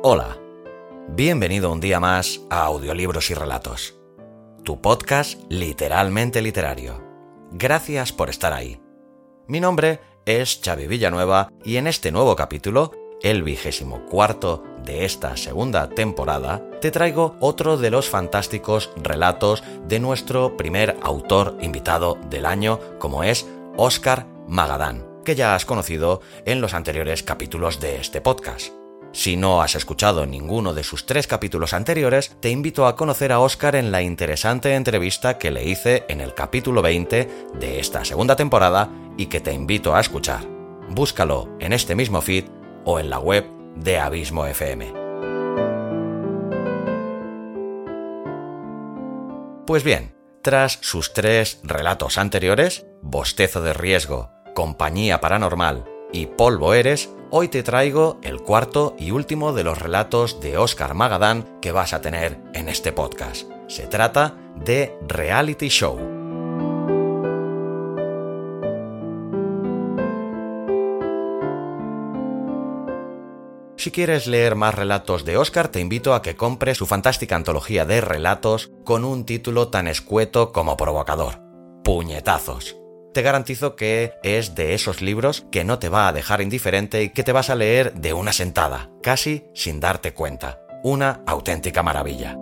Hola, bienvenido un día más a Audiolibros y Relatos, tu podcast literalmente literario. Gracias por estar ahí. Mi nombre es Xavi Villanueva y en este nuevo capítulo, el vigésimo cuarto de esta segunda temporada, te traigo otro de los fantásticos relatos de nuestro primer autor invitado del año, como es Oscar Magadán, que ya has conocido en los anteriores capítulos de este podcast. Si no has escuchado ninguno de sus tres capítulos anteriores, te invito a conocer a Oscar en la interesante entrevista que le hice en el capítulo 20 de esta segunda temporada y que te invito a escuchar. Búscalo en este mismo feed o en la web de Abismo FM. Pues bien, tras sus tres relatos anteriores, Bostezo de Riesgo, Compañía Paranormal y Polvo Eres, hoy te traigo el cuarto y último de los relatos de Oscar Magadán que vas a tener en este podcast. Se trata de Reality Show. Si quieres leer más relatos de Oscar, te invito a que compres su fantástica antología de relatos con un título tan escueto como provocador. Puñetazos te garantizo que es de esos libros que no te va a dejar indiferente y que te vas a leer de una sentada, casi sin darte cuenta. Una auténtica maravilla.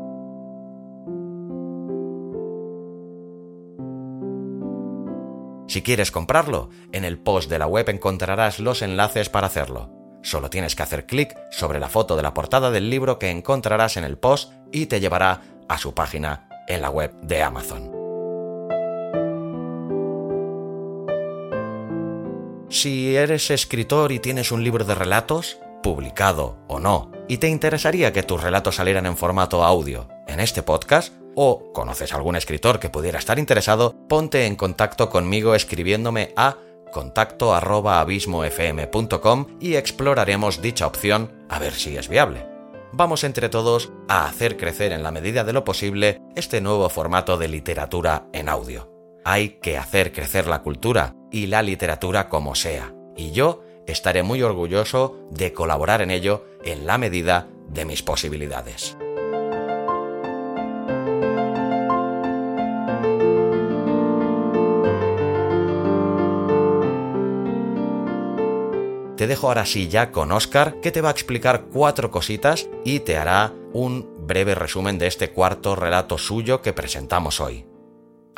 Si quieres comprarlo, en el post de la web encontrarás los enlaces para hacerlo. Solo tienes que hacer clic sobre la foto de la portada del libro que encontrarás en el post y te llevará a su página en la web de Amazon. Si eres escritor y tienes un libro de relatos, publicado o no, y te interesaría que tus relatos salieran en formato audio en este podcast, o conoces algún escritor que pudiera estar interesado, ponte en contacto conmigo escribiéndome a contacto y exploraremos dicha opción a ver si es viable. Vamos entre todos a hacer crecer en la medida de lo posible este nuevo formato de literatura en audio. Hay que hacer crecer la cultura y la literatura como sea. Y yo estaré muy orgulloso de colaborar en ello en la medida de mis posibilidades. Te dejo ahora sí ya con Oscar, que te va a explicar cuatro cositas y te hará un breve resumen de este cuarto relato suyo que presentamos hoy.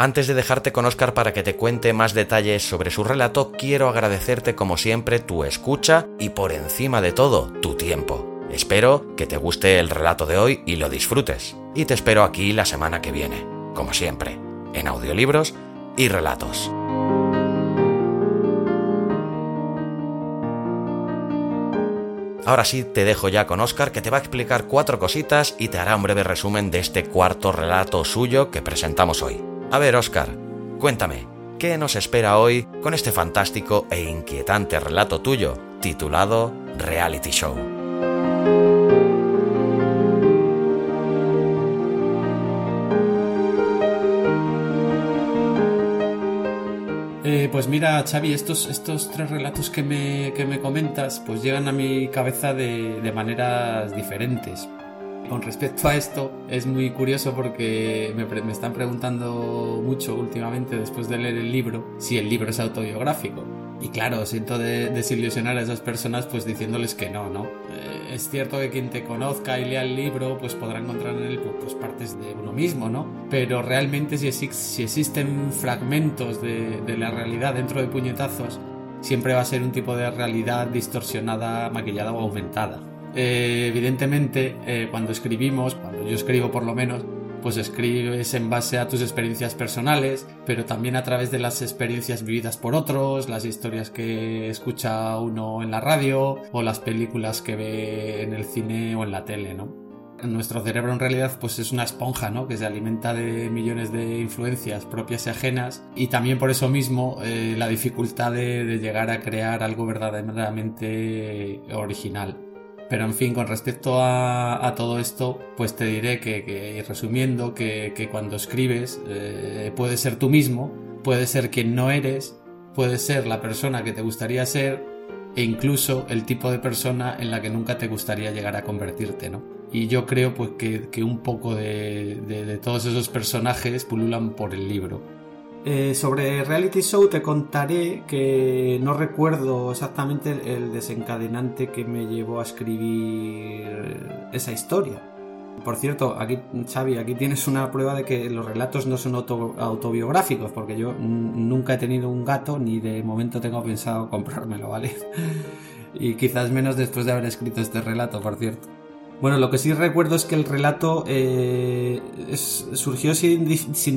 Antes de dejarte con Oscar para que te cuente más detalles sobre su relato, quiero agradecerte como siempre tu escucha y por encima de todo tu tiempo. Espero que te guste el relato de hoy y lo disfrutes. Y te espero aquí la semana que viene, como siempre, en audiolibros y relatos. Ahora sí te dejo ya con Oscar que te va a explicar cuatro cositas y te hará un breve resumen de este cuarto relato suyo que presentamos hoy. A ver, Oscar, cuéntame, ¿qué nos espera hoy con este fantástico e inquietante relato tuyo titulado Reality Show? Eh, pues mira, Xavi, estos, estos tres relatos que me, que me comentas pues llegan a mi cabeza de, de maneras diferentes. Con respecto a esto, es muy curioso porque me, están preguntando mucho últimamente, después de leer el libro, si el libro es autobiográfico. Y claro, siento desilusionar a esas personas pues diciéndoles que no, ¿no? Eh, es cierto que quien te conozca y lea el libro pues podrá encontrar en él pues partes de uno mismo, ¿no? Pero realmente si, si existen fragmentos de, de la realidad dentro de puñetazos, siempre va a ser un tipo de realidad distorsionada, maquillada o aumentada. Eh, evidentemente, eh, cuando escribimos, cuando yo escribo por lo menos, pues escribes en base a tus experiencias personales, pero también a través de las experiencias vividas por otros, las historias que escucha uno en la radio o las películas que ve en el cine o en la tele, ¿no? Nuestro cerebro en realidad pues es una esponja, ¿no? Que se alimenta de millones de influencias propias y ajenas y también por eso mismo eh, la dificultad de, llegar a crear algo verdaderamente original. Pero en fin, con respecto a, todo esto, pues te diré que, resumiendo, que, cuando escribes eh, puedes ser tú mismo, puedes ser quien no eres, puedes ser la persona que te gustaría ser e incluso el tipo de persona en la que nunca te gustaría llegar a convertirte, ¿no? Y yo creo pues que, un poco de, todos esos personajes pululan por el libro. Eh, sobre Reality Show te contaré que no recuerdo exactamente el desencadenante que me llevó a escribir esa historia. Por cierto, aquí, Xavi, aquí tienes una prueba de que los relatos no son autobiográficos, porque yo nunca he tenido un gato ni de momento tengo pensado comprármelo, ¿vale? y quizás menos después de haber escrito este relato, por cierto. Bueno, lo que sí recuerdo es que el relato eh, surgió sin,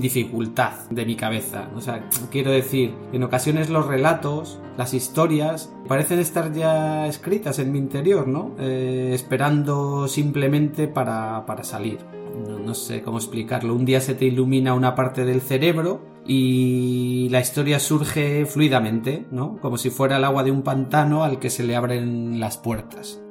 dificultad de mi cabeza. O sea, quiero decir, en ocasiones los relatos, las historias, parecen estar ya escritas en mi interior, ¿no? Eh, esperando simplemente para, salir. no sé cómo explicarlo. Un día se te ilumina una parte del cerebro y la historia surge fluidamente, ¿no? Como si fuera el agua de un pantano al que se le abren las puertas.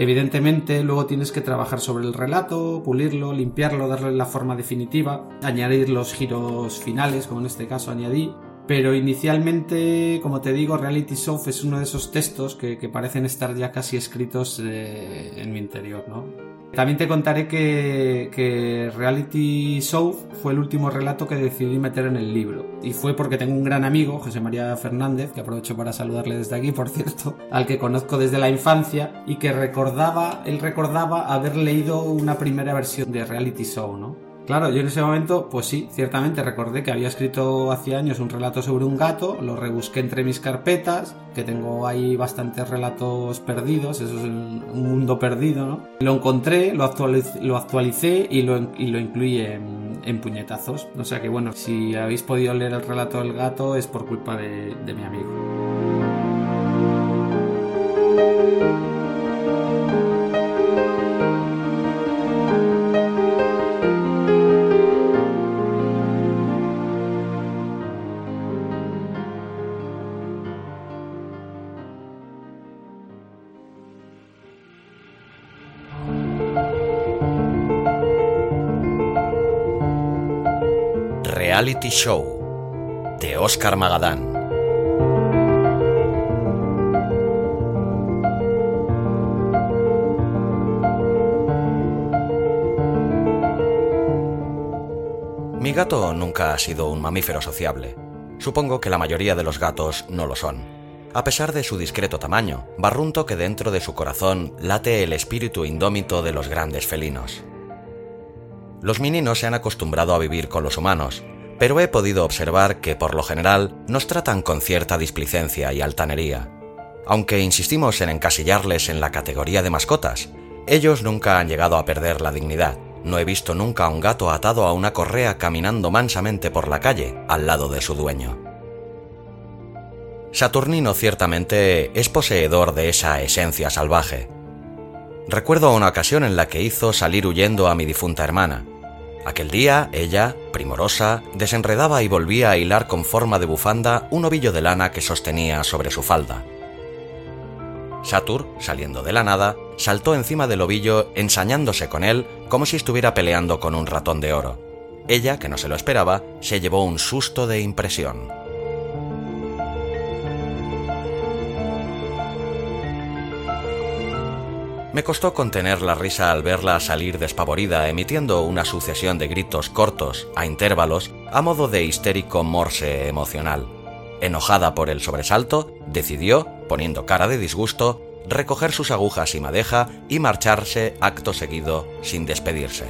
Evidentemente, luego tienes que trabajar sobre el relato, pulirlo, limpiarlo, darle la forma definitiva, añadir los giros finales, como en este caso añadí. Pero inicialmente, como te digo, Reality Show es uno de esos textos que, parecen estar ya casi escritos eh, en mi interior, ¿no? También te contaré que, Reality Show fue el último relato que decidí meter en el libro. Y fue porque tengo un gran amigo, José María Fernández, que aprovecho para saludarle desde aquí, por cierto, al que conozco desde la infancia y que recordaba, él recordaba haber leído una primera versión de Reality Show, ¿no? Claro, yo en ese momento, pues sí, ciertamente recordé que había escrito hace años un relato sobre un gato, lo rebusqué entre mis carpetas, que tengo ahí bastantes relatos perdidos, eso es un mundo perdido, ¿no? Lo encontré, lo actualicé, y, lo, incluí en, puñetazos. O sea que bueno, si habéis podido leer el relato del gato es por culpa de mi amigo. Reality Show de Oscar Magadán. Mi gato nunca ha sido un mamífero sociable. Supongo que la mayoría de los gatos no lo son. A pesar de su discreto tamaño, barrunto que dentro de su corazón late el espíritu indómito de los grandes felinos. Los mininos se han acostumbrado a vivir con los humanos, pero he podido observar que por lo general nos tratan con cierta displicencia y altanería. Aunque insistimos en encasillarles en la categoría de mascotas, ellos nunca han llegado a perder la dignidad. No he visto nunca a un gato atado a una correa caminando mansamente por la calle al lado de su dueño. Saturnino ciertamente es poseedor de esa esencia salvaje. Recuerdo una ocasión en la que hizo salir huyendo a mi difunta hermana, Aquel día, ella, primorosa, desenredaba y volvía a hilar con forma de bufanda un ovillo de lana que sostenía sobre su falda. Satur, saliendo de la nada, saltó encima del ovillo ensañándose con él como si estuviera peleando con un ratón de oro. Ella, que no se lo esperaba, se llevó un susto de impresión. Me costó contener la risa al verla salir despavorida, emitiendo una sucesión de gritos cortos, a intervalos, a modo de histérico morse emocional. Enojada por el sobresalto, decidió, poniendo cara de disgusto, recoger sus agujas y madeja y marcharse acto seguido sin despedirse.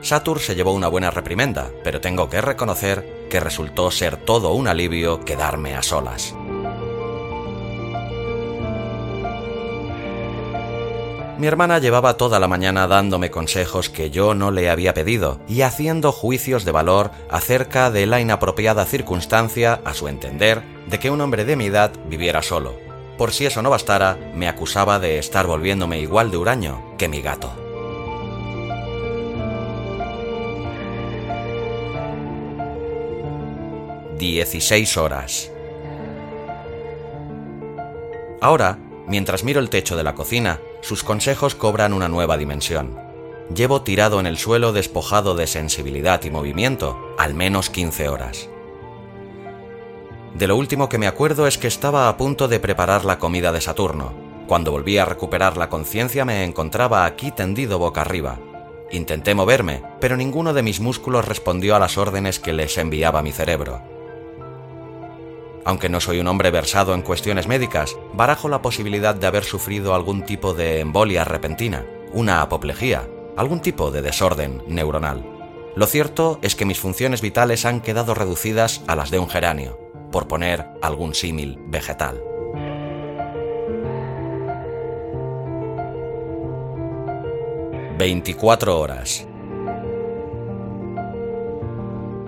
Satur se llevó una buena reprimenda, pero tengo que reconocer que resultó ser todo un alivio quedarme a solas. Mi hermana llevaba toda la mañana dándome consejos que yo no le había pedido y haciendo juicios de valor acerca de la inapropiada circunstancia, a su entender, de que un hombre de mi edad viviera solo. Por si eso no bastara, me acusaba de estar volviéndome igual de huraño que mi gato. Dieciséis horas. Ahora, mientras miro el techo de la cocina, sus consejos cobran una nueva dimensión. Llevo tirado en el suelo despojado de sensibilidad y movimiento al menos 15 horas. De lo último que me acuerdo es que estaba a punto de preparar la comida de Saturno. Cuando volví a recuperar la conciencia me encontraba aquí tendido boca arriba. Intenté moverme, pero ninguno de mis músculos respondió a las órdenes que les enviaba mi cerebro. Aunque no soy un hombre versado en cuestiones médicas, barajo la posibilidad de haber sufrido algún tipo de embolia repentina, una apoplejía, algún tipo de desorden neuronal. Lo cierto es que mis funciones vitales han quedado reducidas a las de un geranio, por poner algún símil vegetal. ...24 horas...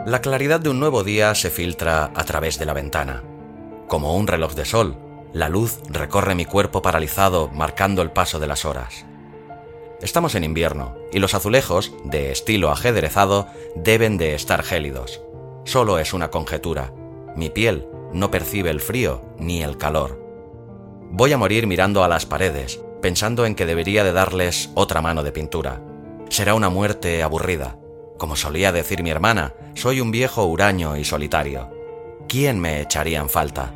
La claridad de un nuevo día se filtra a través de la ventana. Como un reloj de sol, la luz recorre mi cuerpo paralizado marcando el paso de las horas. Estamos en invierno y los azulejos, de estilo ajedrezado, deben de estar gélidos. Solo es una conjetura. Mi piel no percibe el frío ni el calor. Voy a morir mirando a las paredes, pensando en que debería de darles otra mano de pintura. Será una muerte aburrida, como solía decir mi hermana, soy un viejo huraño y solitario. ¿Quién me echaría en falta?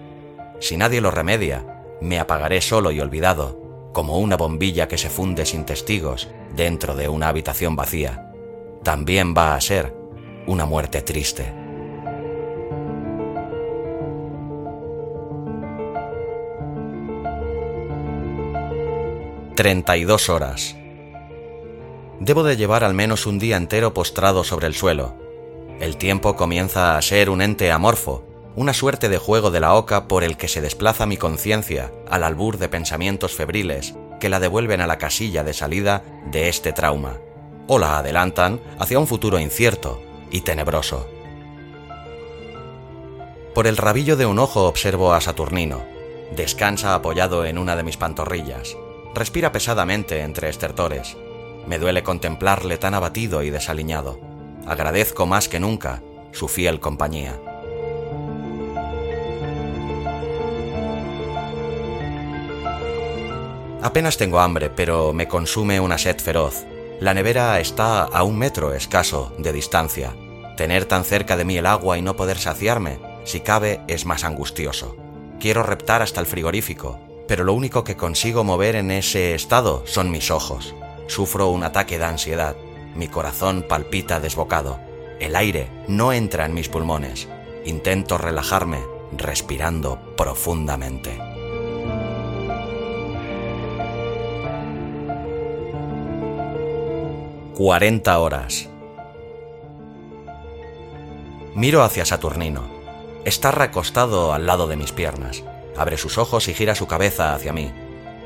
Si nadie lo remedia, me apagaré solo y olvidado, como una bombilla que se funde sin testigos dentro de una habitación vacía. También va a ser una muerte triste. Treinta y dos horas. Debo de llevar al menos un día entero postrado sobre el suelo. El tiempo comienza a ser un ente amorfo, una suerte de juego de la oca por el que se desplaza mi conciencia al albur de pensamientos febriles que la devuelven a la casilla de salida de este trauma, o la adelantan hacia un futuro incierto y tenebroso. Por el rabillo de un ojo observo a Saturnino. Descansa apoyado en una de mis pantorrillas. Respira pesadamente entre estertores me duele contemplarle tan abatido y desaliñado. Agradezco más que nunca su fiel compañía. Apenas tengo hambre, pero me consume una sed feroz. La nevera está a un metro escaso de distancia. Tener tan cerca de mí el agua y no poder saciarme, si cabe, es más angustioso. Quiero reptar hasta el frigorífico, pero lo único que consigo mover en ese estado son mis ojos. Sufro un ataque de ansiedad. Mi corazón palpita desbocado. El aire no entra en mis pulmones. Intento relajarme respirando profundamente. Cuarenta horas. Miro hacia Saturnino. Está recostado al lado de mis piernas. Abre sus ojos y gira su cabeza hacia mí.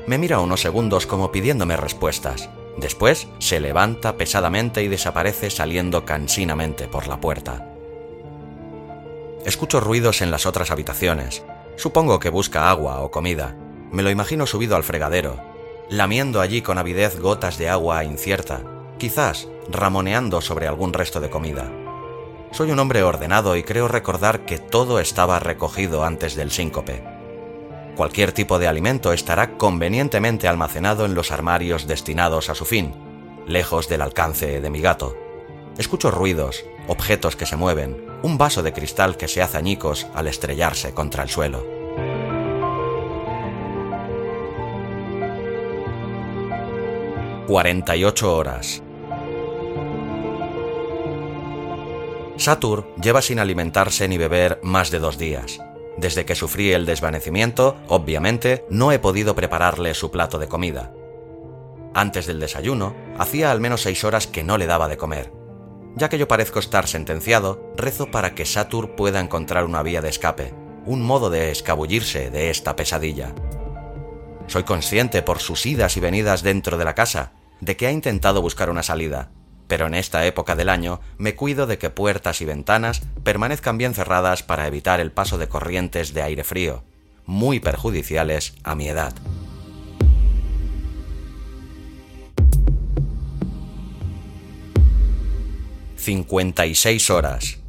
Me mira unos segundos como pidiéndome respuestas. Después se levanta pesadamente y desaparece saliendo cansinamente por la puerta. Escucho ruidos en las otras habitaciones. Supongo que busca agua o comida. Me lo imagino subido al fregadero, lamiendo allí con avidez gotas de agua incierta, quizás ramoneando sobre algún resto de comida. Soy un hombre ordenado y creo recordar que todo estaba recogido antes del síncope. Cualquier tipo de alimento estará convenientemente almacenado en los armarios destinados a su fin, lejos del alcance de mi gato. Escucho ruidos, objetos que se mueven, un vaso de cristal que se hace añicos al estrellarse contra el suelo. ...48 horas... Satur lleva sin alimentarse ni beber más de dos días. Desde que sufrí el desvanecimiento, obviamente, no he podido prepararle su plato de comida. Antes del desayuno, hacía al menos seis horas que no le daba de comer. Ya que yo parezco estar sentenciado, rezo para que Satur pueda encontrar una vía de escape, un modo de escabullirse de esta pesadilla. Soy consciente por sus idas y venidas dentro de la casa, de que ha intentado buscar una salida, pero en esta época del año me cuido de que puertas y ventanas permanezcan bien cerradas para evitar el paso de corrientes de aire frío, muy perjudiciales a mi edad. 56 horas.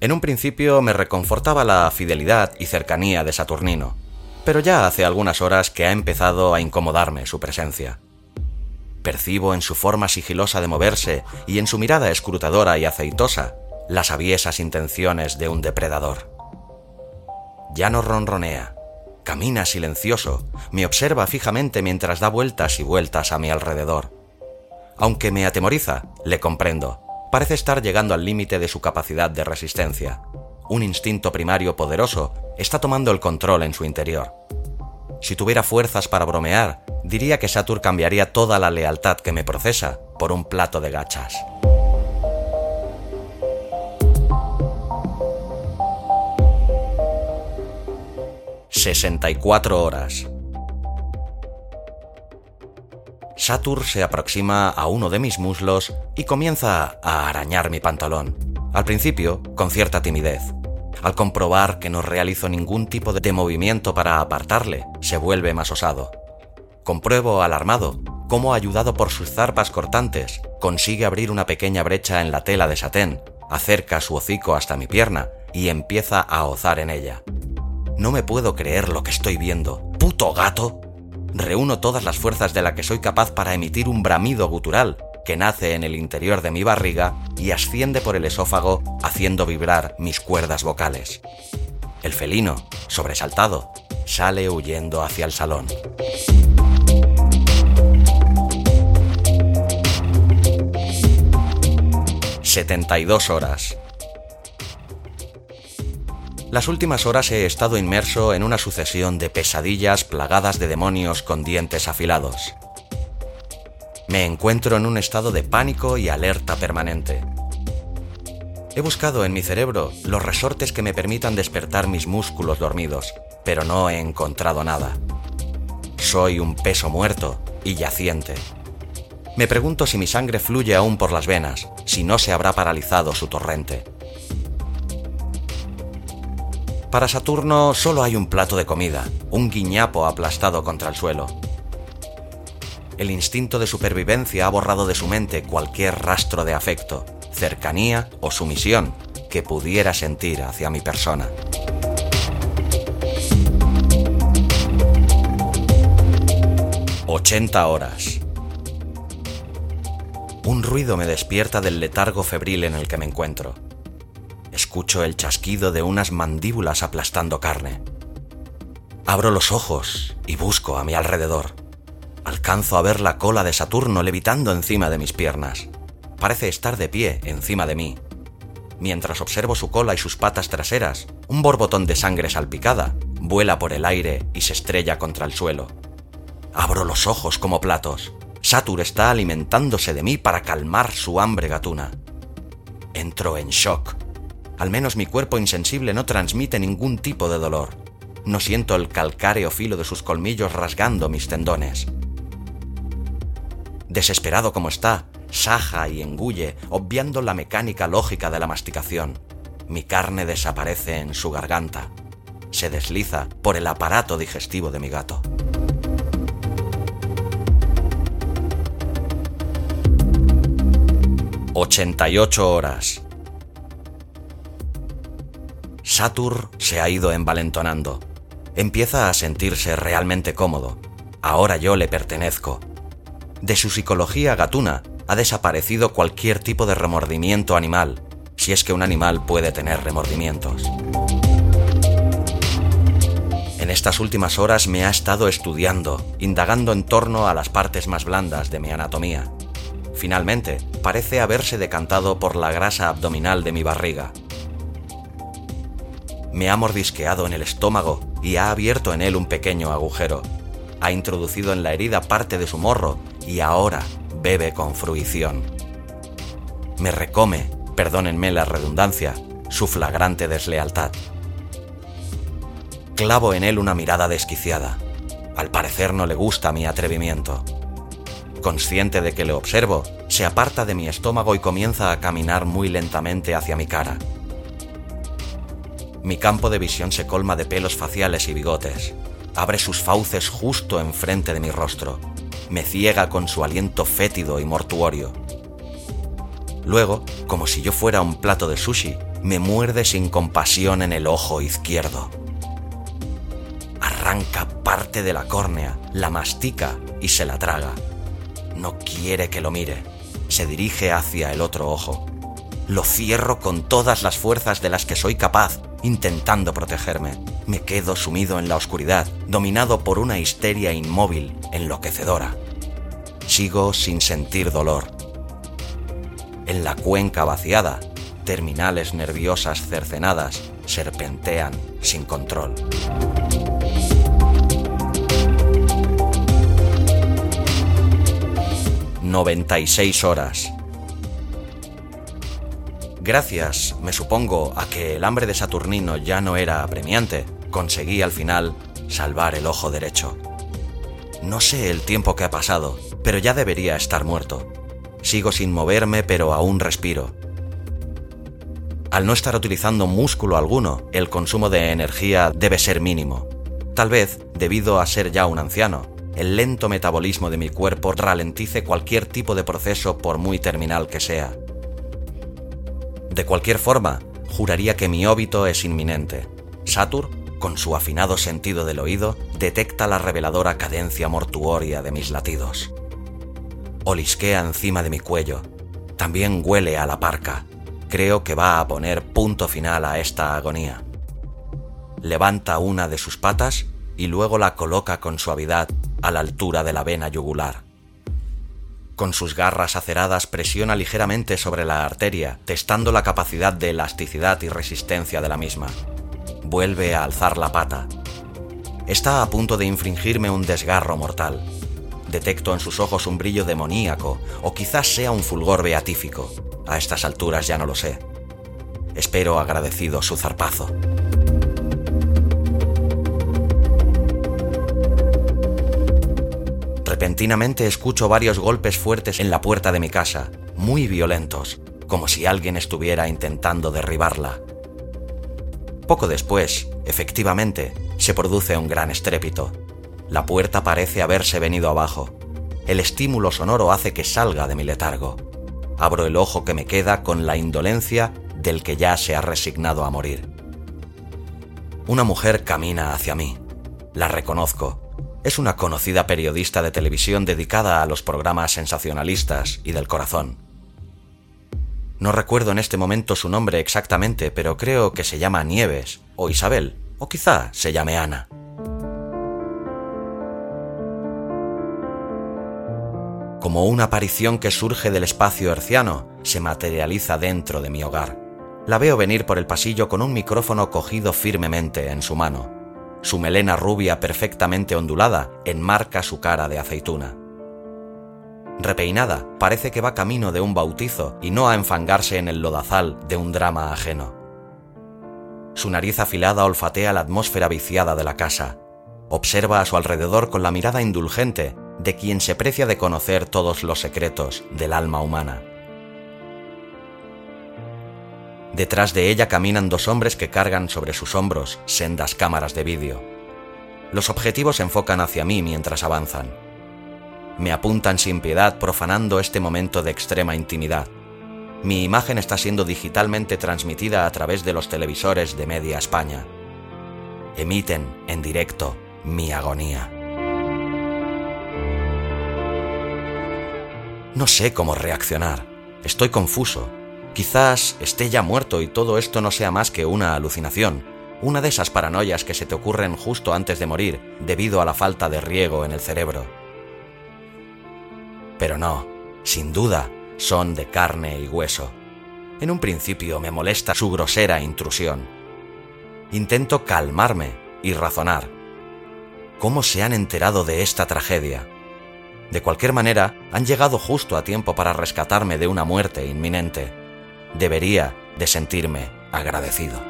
En un principio me reconfortaba la fidelidad y cercanía de Saturnino, pero ya hace algunas horas que ha empezado a incomodarme su presencia. Percibo en su forma sigilosa de moverse y en su mirada escrutadora y aceitosa las aviesas intenciones de un depredador. Ya no ronronea, camina silencioso, me observa fijamente mientras da vueltas y vueltas a mi alrededor aunque me atemoriza, le comprendo. Parece estar llegando al límite de su capacidad de resistencia. Un instinto primario poderoso está tomando el control en su interior. Si tuviera fuerzas para bromear, diría que Satur cambiaría toda la lealtad que me procesa por un plato de gachas. ...64 horas... Satur se aproxima a uno de mis muslos y comienza a arañar mi pantalón. Al principio, con cierta timidez. Al comprobar que no realizo ningún tipo de movimiento para apartarle, se vuelve más osado. Compruebo, alarmado, cómo, ayudado por sus zarpas cortantes, consigue abrir una pequeña brecha en la tela de satén, acerca su hocico hasta mi pierna y empieza a ozar en ella. No me puedo creer lo que estoy viendo. ¡Puto gato! reúno todas las fuerzas de la que soy capaz para emitir un bramido gutural que nace en el interior de mi barriga y asciende por el esófago haciendo vibrar mis cuerdas vocales. El felino, sobresaltado, sale huyendo hacia el salón. ...72 horas... Las últimas horas he estado inmerso en una sucesión de pesadillas plagadas de demonios con dientes afilados. Me encuentro en un estado de pánico y alerta permanente. He buscado en mi cerebro los resortes que me permitan despertar mis músculos dormidos, pero no he encontrado nada. Soy un peso muerto y yaciente. Me pregunto si mi sangre fluye aún por las venas, si no se habrá paralizado su torrente. Para Saturno solo hay un plato de comida, un guiñapo aplastado contra el suelo. El instinto de supervivencia ha borrado de su mente cualquier rastro de afecto, cercanía o sumisión que pudiera sentir hacia mi persona. ...80 horas. Un ruido me despierta del letargo febril en el que me encuentro. Escucho el chasquido de unas mandíbulas aplastando carne. Abro los ojos y busco a mi alrededor. Alcanzo a ver la cola de Saturno levitando encima de mis piernas. Parece estar de pie encima de mí. Mientras observo su cola y sus patas traseras, un borbotón de sangre salpicada vuela por el aire y se estrella contra el suelo. Abro los ojos como platos. Satur está alimentándose de mí para calmar su hambre gatuna. Entro en shock al menos mi cuerpo insensible no transmite ningún tipo de dolor. No siento el calcáreo filo de sus colmillos rasgando mis tendones. Desesperado como está, saja y engulle, obviando la mecánica lógica de la masticación. Mi carne desaparece en su garganta. Se desliza por el aparato digestivo de mi gato. ...88 horas... Satur se ha ido envalentonando. Empieza a sentirse realmente cómodo. Ahora yo le pertenezco. De su psicología gatuna ha desaparecido cualquier tipo de remordimiento animal, si es que un animal puede tener remordimientos. En estas últimas horas me ha estado estudiando, indagando en torno a las partes más blandas de mi anatomía. Finalmente, parece haberse decantado por la grasa abdominal de mi barriga, Me ha mordisqueado en el estómago y ha abierto en él un pequeño agujero. Ha introducido en la herida parte de su morro y ahora bebe con fruición. Me recome, perdónenme la redundancia, su flagrante deslealtad. Clavo en él una mirada desquiciada. Al parecer no le gusta mi atrevimiento. Consciente de que le observo, se aparta de mi estómago y comienza a caminar muy lentamente hacia mi cara. Mi campo de visión se colma de pelos faciales y bigotes. Abre sus fauces justo enfrente de mi rostro. Me ciega con su aliento fétido y mortuorio. Luego, como si yo fuera un plato de sushi, me muerde sin compasión en el ojo izquierdo. Arranca parte de la córnea, la mastica y se la traga. No quiere que lo mire. Se dirige hacia el otro ojo. Lo cierro con todas las fuerzas de las que soy capaz, intentando protegerme. Me quedo sumido en la oscuridad, dominado por una histeria inmóvil, enloquecedora. Sigo sin sentir dolor. En la cuenca vaciada, terminales nerviosas cercenadas serpentean sin control. 96 horas. Gracias, me supongo, a que el hambre de Saturnino ya no era apremiante, conseguí al final salvar el ojo derecho. No sé el tiempo que ha pasado, pero ya debería estar muerto. Sigo sin moverme, pero aún respiro. Al no estar utilizando músculo alguno, el consumo de energía debe ser mínimo. Tal vez debido a ser ya un anciano, el lento metabolismo de mi cuerpo ralentice cualquier tipo de proceso por muy terminal que sea. De cualquier forma, juraría que mi óbito es inminente. Satur, con su afinado sentido del oído, detecta la reveladora cadencia mortuoria de mis latidos. Olisquea encima de mi cuello. También huele a la parca. Creo que va a poner punto final a esta agonía. Levanta una de sus patas y luego la coloca con suavidad a la altura de la vena yugular. Con sus garras aceradas presiona ligeramente sobre la arteria, testando la capacidad de elasticidad y resistencia de la misma. Vuelve a alzar la pata. Está a punto de infringirme un desgarro mortal. Detecto en sus ojos un brillo demoníaco, o quizás sea un fulgor beatífico. A estas alturas ya no lo sé. Espero agradecido su zarpazo. Repentinamente escucho varios golpes fuertes en la puerta de mi casa, muy violentos, como si alguien estuviera intentando derribarla. Poco después, efectivamente, se produce un gran estrépito. La puerta parece haberse venido abajo. El estímulo sonoro hace que salga de mi letargo. Abro el ojo que me queda con la indolencia del que ya se ha resignado a morir. Una mujer camina hacia mí. La reconozco es una conocida periodista de televisión dedicada a los programas sensacionalistas y del corazón. No recuerdo en este momento su nombre exactamente, pero creo que se llama Nieves, o Isabel, o quizá se llame Ana. Como una aparición que surge del espacio herciano, se materializa dentro de mi hogar. La veo venir por el pasillo con un micrófono cogido firmemente en su mano. Su melena rubia perfectamente ondulada enmarca su cara de aceituna. Repeinada, parece que va camino de un bautizo y no a enfangarse en el lodazal de un drama ajeno. Su nariz afilada olfatea la atmósfera viciada de la casa. Observa a su alrededor con la mirada indulgente de quien se precia de conocer todos los secretos del alma humana. Detrás de ella caminan dos hombres que cargan sobre sus hombros sendas cámaras de vídeo. Los objetivos se enfocan hacia mí mientras avanzan. Me apuntan sin piedad profanando este momento de extrema intimidad. Mi imagen está siendo digitalmente transmitida a través de los televisores de media España. Emiten en directo mi agonía. No sé cómo reaccionar. Estoy confuso Quizás esté ya muerto y todo esto no sea más que una alucinación, una de esas paranoias que se te ocurren justo antes de morir debido a la falta de riego en el cerebro. Pero no, sin duda, son de carne y hueso. En un principio me molesta su grosera intrusión. Intento calmarme y razonar. ¿Cómo se han enterado de esta tragedia? De cualquier manera, han llegado justo a tiempo para rescatarme de una muerte inminente. Debería de sentirme agradecido.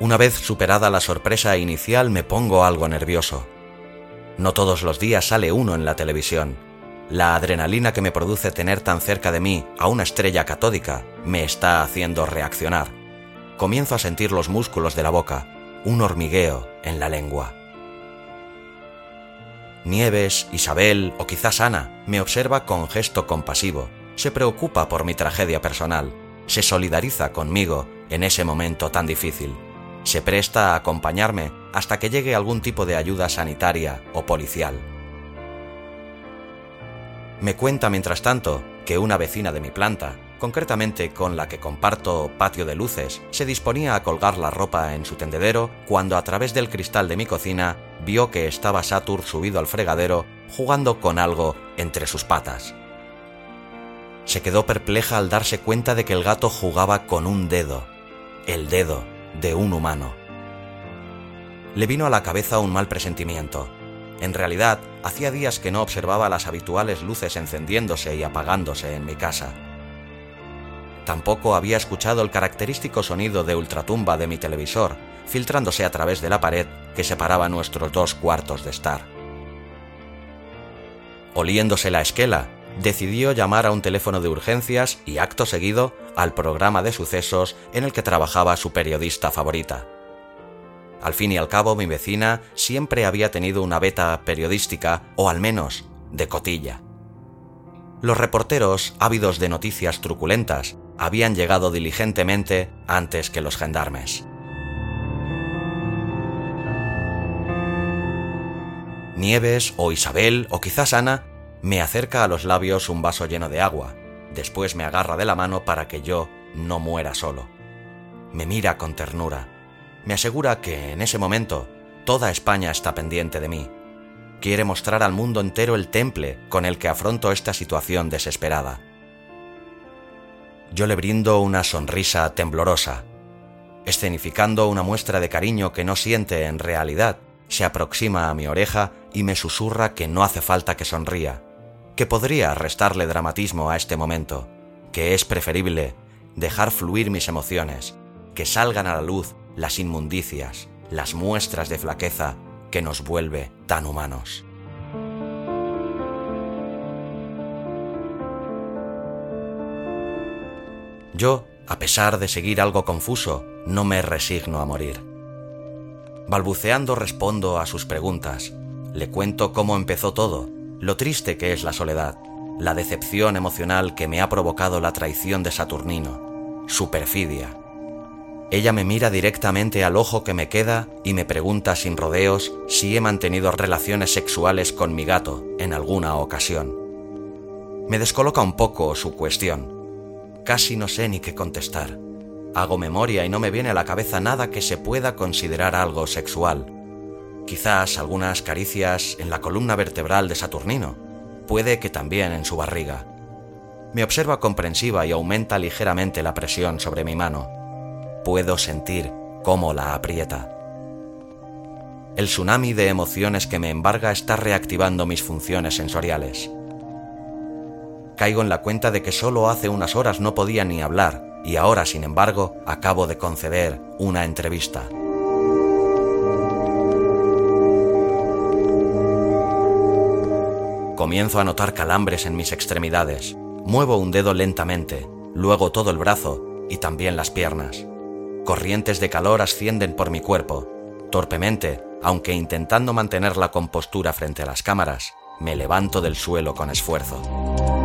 Una vez superada la sorpresa inicial me pongo algo nervioso. No todos los días sale uno en la televisión. La adrenalina que me produce tener tan cerca de mí a una estrella catódica me está haciendo reaccionar. Comienzo a sentir los músculos de la boca, un hormigueo en la lengua. Nieves, Isabel o quizás Ana me observa con gesto compasivo, se preocupa por mi tragedia personal, se solidariza conmigo en ese momento tan difícil, se presta a acompañarme hasta que llegue algún tipo de ayuda sanitaria o policial. Me cuenta mientras tanto que una vecina de mi planta concretamente con la que comparto patio de luces, se disponía a colgar la ropa en su tendedero cuando a través del cristal de mi cocina vio que estaba Satur subido al fregadero jugando con algo entre sus patas. Se quedó perpleja al darse cuenta de que el gato jugaba con un dedo, el dedo de un humano. Le vino a la cabeza un mal presentimiento. En realidad, hacía días que no observaba las habituales luces encendiéndose y apagándose en mi casa. Tampoco había escuchado el característico sonido de ultratumba de mi televisor, filtrándose a través de la pared que separaba nuestros dos cuartos de estar. Oliéndose la esquela, decidió llamar a un teléfono de urgencias y acto seguido al programa de sucesos en el que trabajaba su periodista favorita. Al fin y al cabo, mi vecina siempre había tenido una beta periodística, o al menos de cotilla. Los reporteros, ávidos de noticias truculentas, habían llegado diligentemente antes que los gendarmes. Nieves o Isabel o quizás Ana me acerca a los labios un vaso lleno de agua, después me agarra de la mano para que yo no muera solo. Me mira con ternura, me asegura que en ese momento toda España está pendiente de mí. Quiere mostrar al mundo entero el temple con el que afronto esta situación desesperada yo le brindo una sonrisa temblorosa. Escenificando una muestra de cariño que no siente en realidad, se aproxima a mi oreja y me susurra que no hace falta que sonría, que podría restarle dramatismo a este momento, que es preferible dejar fluir mis emociones, que salgan a la luz las inmundicias, las muestras de flaqueza que nos vuelve tan humanos. Yo, a pesar de seguir algo confuso, no me resigno a morir. Balbuceando respondo a sus preguntas. Le cuento cómo empezó todo, lo triste que es la soledad, la decepción emocional que me ha provocado la traición de Saturnino, su perfidia. Ella me mira directamente al ojo que me queda y me pregunta sin rodeos si he mantenido relaciones sexuales con mi gato en alguna ocasión. Me descoloca un poco su cuestión, Casi no sé ni qué contestar. Hago memoria y no me viene a la cabeza nada que se pueda considerar algo sexual. Quizás algunas caricias en la columna vertebral de Saturnino. Puede que también en su barriga. Me observa comprensiva y aumenta ligeramente la presión sobre mi mano. Puedo sentir cómo la aprieta. El tsunami de emociones que me embarga está reactivando mis funciones sensoriales caigo en la cuenta de que solo hace unas horas no podía ni hablar y ahora, sin embargo, acabo de conceder una entrevista. Comienzo a notar calambres en mis extremidades. Muevo un dedo lentamente, luego todo el brazo y también las piernas. Corrientes de calor ascienden por mi cuerpo. Torpemente, aunque intentando mantener la compostura frente a las cámaras, me levanto del suelo con esfuerzo.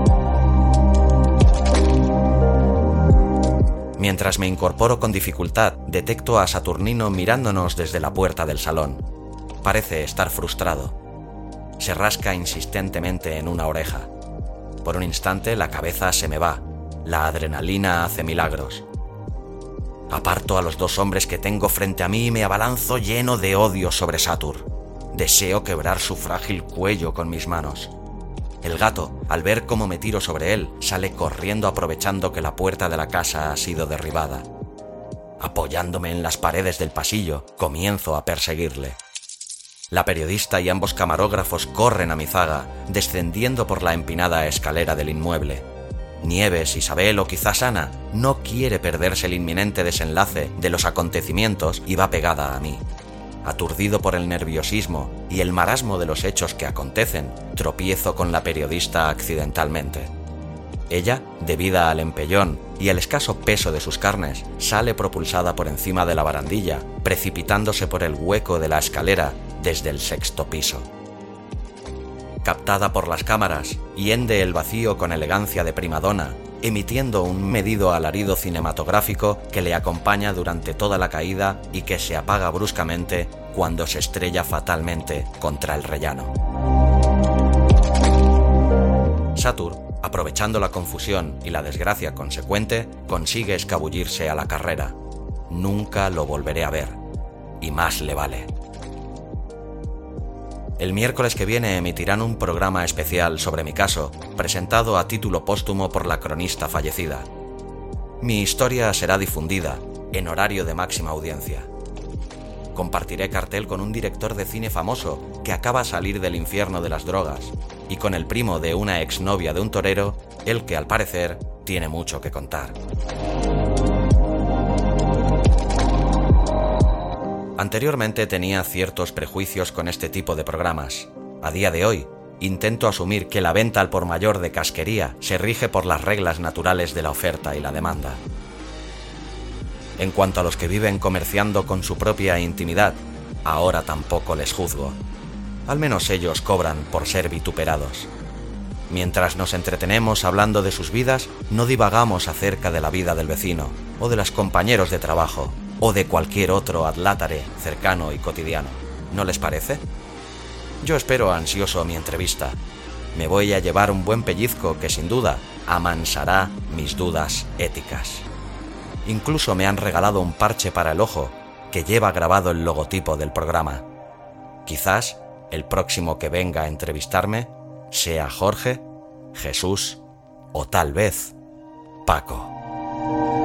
Mientras me incorporo con dificultad, detecto a Saturnino mirándonos desde la puerta del salón. Parece estar frustrado. Se rasca insistentemente en una oreja. Por un instante la cabeza se me va. La adrenalina hace milagros. Aparto a los dos hombres que tengo frente a mí y me abalanzo lleno de odio sobre Satur. Deseo quebrar su frágil cuello con mis manos. El gato, al ver cómo me tiro sobre él, sale corriendo aprovechando que la puerta de la casa ha sido derribada. Apoyándome en las paredes del pasillo, comienzo a perseguirle. La periodista y ambos camarógrafos corren a mi zaga, descendiendo por la empinada escalera del inmueble. Nieves, Isabel o quizás Ana no quiere perderse el inminente desenlace de los acontecimientos y va pegada a mí. Aturdido por el nerviosismo y el marasmo de los hechos que acontecen, tropiezo con la periodista accidentalmente. Ella, debida al empellón y al escaso peso de sus carnes, sale propulsada por encima de la barandilla, precipitándose por el hueco de la escalera desde el sexto piso. Captada por las cámaras, hiende el vacío con elegancia de primadona, emitiendo un medido alarido cinematográfico que le acompaña durante toda la caída y que se apaga bruscamente cuando se estrella fatalmente contra el rellano. Satur, aprovechando la confusión y la desgracia consecuente, consigue escabullirse a la carrera. Nunca lo volveré a ver. Y más le vale. El miércoles que viene emitirán un programa especial sobre mi caso, presentado a título póstumo por la cronista fallecida. Mi historia será difundida, en horario de máxima audiencia. Compartiré cartel con un director de cine famoso que acaba de salir del infierno de las drogas, y con el primo de una exnovia de un torero, el que al parecer tiene mucho que contar. Anteriormente tenía ciertos prejuicios con este tipo de programas. A día de hoy, intento asumir que la venta al por mayor de casquería se rige por las reglas naturales de la oferta y la demanda. En cuanto a los que viven comerciando con su propia intimidad, ahora tampoco les juzgo. Al menos ellos cobran por ser vituperados. Mientras nos entretenemos hablando de sus vidas, no divagamos acerca de la vida del vecino o de los compañeros de trabajo o de cualquier otro adlátare cercano y cotidiano. ¿No les parece? Yo espero ansioso mi entrevista. Me voy a llevar un buen pellizco que sin duda amansará mis dudas éticas. Incluso me han regalado un parche para el ojo que lleva grabado el logotipo del programa. Quizás el próximo que venga a entrevistarme sea Jorge, Jesús o tal vez Paco.